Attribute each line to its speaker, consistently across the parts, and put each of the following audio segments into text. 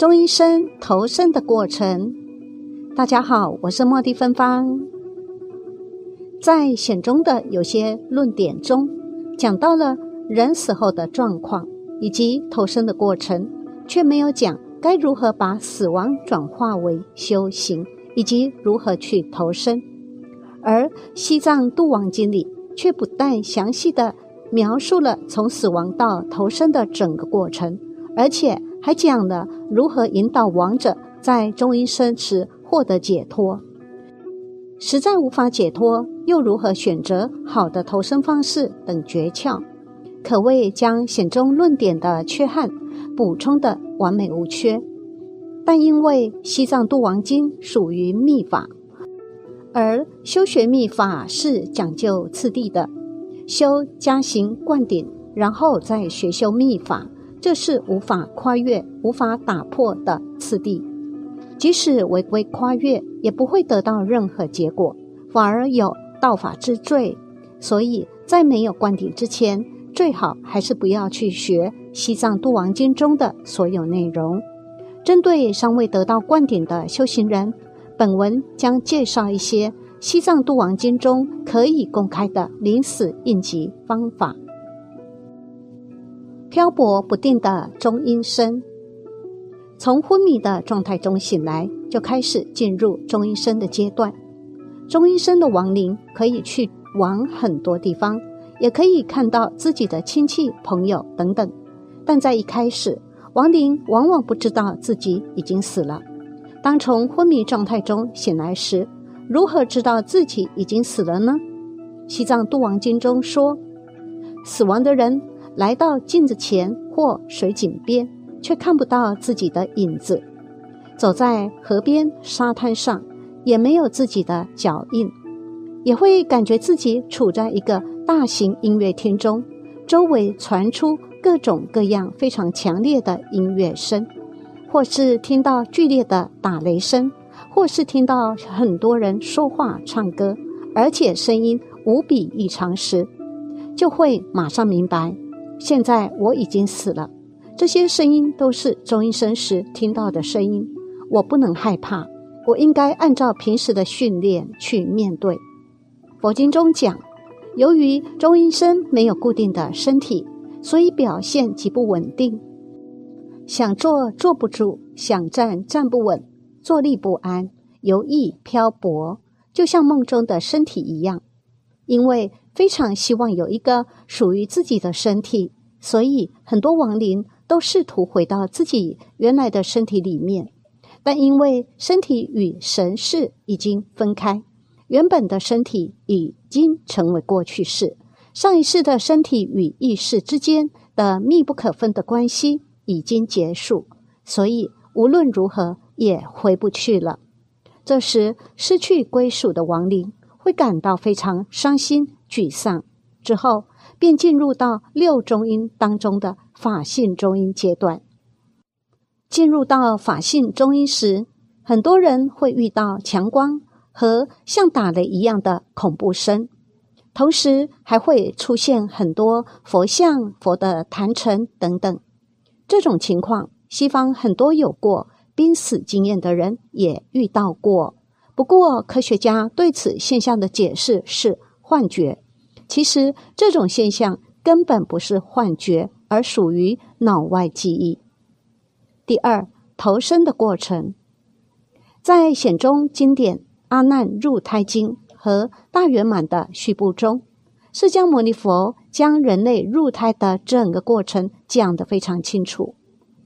Speaker 1: 中医生投生的过程。大家好，我是莫蒂芬芳。在显中的有些论点中，讲到了人死后的状况以及投生的过程，却没有讲该如何把死亡转化为修行，以及如何去投生。而《西藏度亡经》里却不但详细的描述了从死亡到投生的整个过程，而且。还讲了如何引导亡者在中阴身时获得解脱，实在无法解脱，又如何选择好的投生方式等诀窍，可谓将显中论点的缺憾补充的完美无缺。但因为西藏度亡经属于密法，而修学密法是讲究次第的，修加行灌顶，然后再学修密法。这是无法跨越、无法打破的次第，即使违规跨越，也不会得到任何结果，反而有道法之罪。所以在没有灌顶之前，最好还是不要去学《西藏度王经》中的所有内容。针对尚未得到灌顶的修行人，本文将介绍一些《西藏度王经》中可以公开的临死应急方法。漂泊不定的中阴身，从昏迷的状态中醒来，就开始进入中阴身的阶段。中阴身的亡灵可以去往很多地方，也可以看到自己的亲戚、朋友等等。但在一开始，亡灵往往不知道自己已经死了。当从昏迷状态中醒来时，如何知道自己已经死了呢？《西藏度亡经》中说，死亡的人。来到镜子前或水井边，却看不到自己的影子；走在河边、沙滩上，也没有自己的脚印。也会感觉自己处在一个大型音乐厅中，周围传出各种各样非常强烈的音乐声，或是听到剧烈的打雷声，或是听到很多人说话、唱歌，而且声音无比异常时，就会马上明白。现在我已经死了，这些声音都是中医生时听到的声音。我不能害怕，我应该按照平时的训练去面对。佛经中讲，由于中医生没有固定的身体，所以表现极不稳定，想坐坐不住，想站站不稳，坐立不安，游弋漂泊，就像梦中的身体一样，因为。非常希望有一个属于自己的身体，所以很多亡灵都试图回到自己原来的身体里面，但因为身体与神识已经分开，原本的身体已经成为过去式，上一世的身体与意识之间的密不可分的关系已经结束，所以无论如何也回不去了。这时，失去归属的亡灵会感到非常伤心。沮丧之后，便进入到六中音当中的法性中音阶段。进入到法性中音时，很多人会遇到强光和像打雷一样的恐怖声，同时还会出现很多佛像、佛的坛城等等。这种情况，西方很多有过濒死经验的人也遇到过。不过，科学家对此现象的解释是。幻觉，其实这种现象根本不是幻觉，而属于脑外记忆。第二，投生的过程，在显中经典《阿难入胎经》和《大圆满》的序部中，释迦牟尼佛将人类入胎的整个过程讲得非常清楚。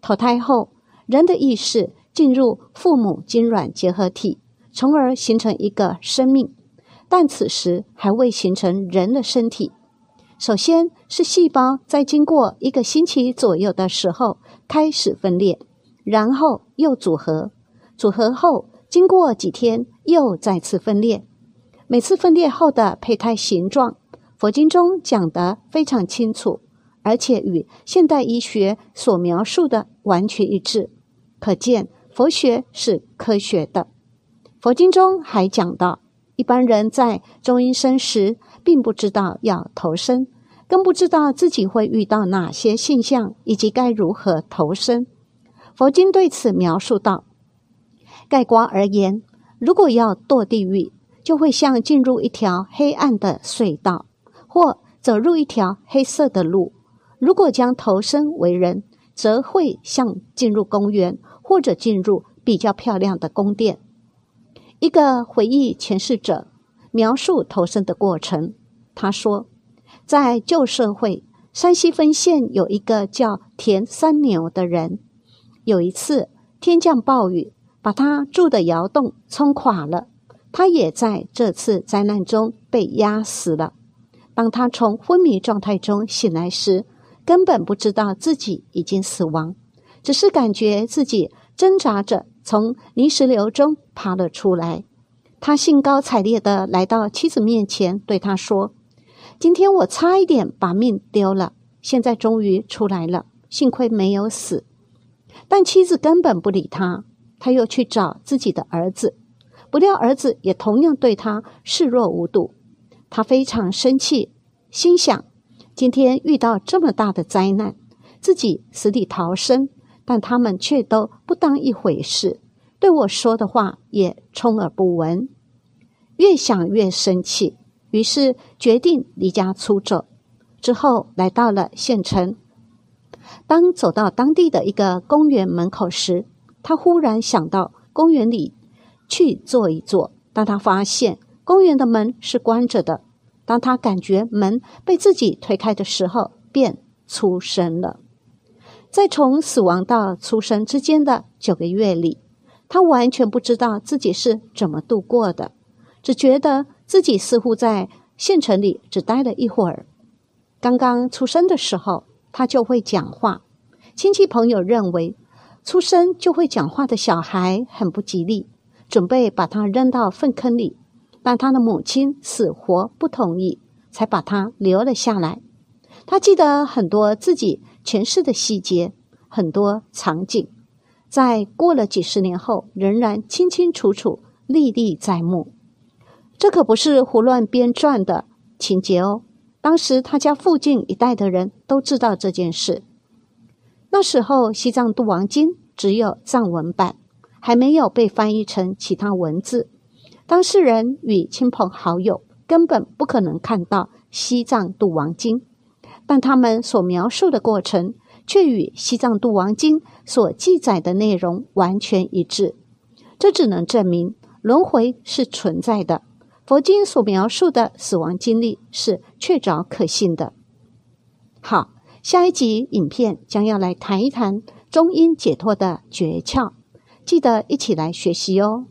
Speaker 1: 投胎后，人的意识进入父母精卵结合体，从而形成一个生命。但此时还未形成人的身体，首先是细胞在经过一个星期左右的时候开始分裂，然后又组合，组合后经过几天又再次分裂。每次分裂后的胚胎形状，佛经中讲得非常清楚，而且与现代医学所描述的完全一致。可见佛学是科学的。佛经中还讲到，一般人在中阴身时，并不知道要投生，更不知道自己会遇到哪些现象，以及该如何投生。佛经对此描述道：概括而言，如果要堕地狱，就会像进入一条黑暗的隧道，或走入一条黑色的路；如果将投身为人，则会像进入公园，或者进入比较漂亮的宫殿。一个回忆前世者描述投生的过程，他说，在旧社会，山西分县有一个叫田三牛的人。有一次，天降暴雨，把他住的窑洞冲垮了。他也在这次灾难中被压死了。当他从昏迷状态中醒来时，根本不知道自己已经死亡，只是感觉自己挣扎着从泥石流中爬了出来。他兴高采烈地来到妻子面前，对她说：“今天我差一点把命丢了，现在终于出来了，幸亏没有死。”但妻子根本不理他，他又去找自己的儿子，不料儿子也同样对他视若无睹。他非常生气，心想：今天遇到这么大的灾难，自己死里逃生，但他们却都不当一回事，对我说的话也充耳不闻。越想越生气，于是决定离家出走。之后来到了县城。当走到当地的一个公园门口时，他忽然想到公园里去坐一坐。当他发现公园的门是关着的，当他感觉门被自己推开的时候，便出声了。在从死亡到出生之间的九个月里，他完全不知道自己是怎么度过的，只觉得自己似乎在县城里只待了一会儿。刚刚出生的时候。他就会讲话，亲戚朋友认为出生就会讲话的小孩很不吉利，准备把他扔到粪坑里，但他的母亲死活不同意，才把他留了下来。他记得很多自己前世的细节，很多场景，在过了几十年后，仍然清清楚楚、历历在目。这可不是胡乱编撰的情节哦。当时他家附近一带的人都知道这件事。那时候《西藏度王经》只有藏文版，还没有被翻译成其他文字。当事人与亲朋好友根本不可能看到《西藏度王经》，但他们所描述的过程却与《西藏度王经》所记载的内容完全一致。这只能证明轮回是存在的。佛经所描述的死亡经历是确凿可信的。好，下一集影片将要来谈一谈中阴解脱的诀窍，记得一起来学习哦。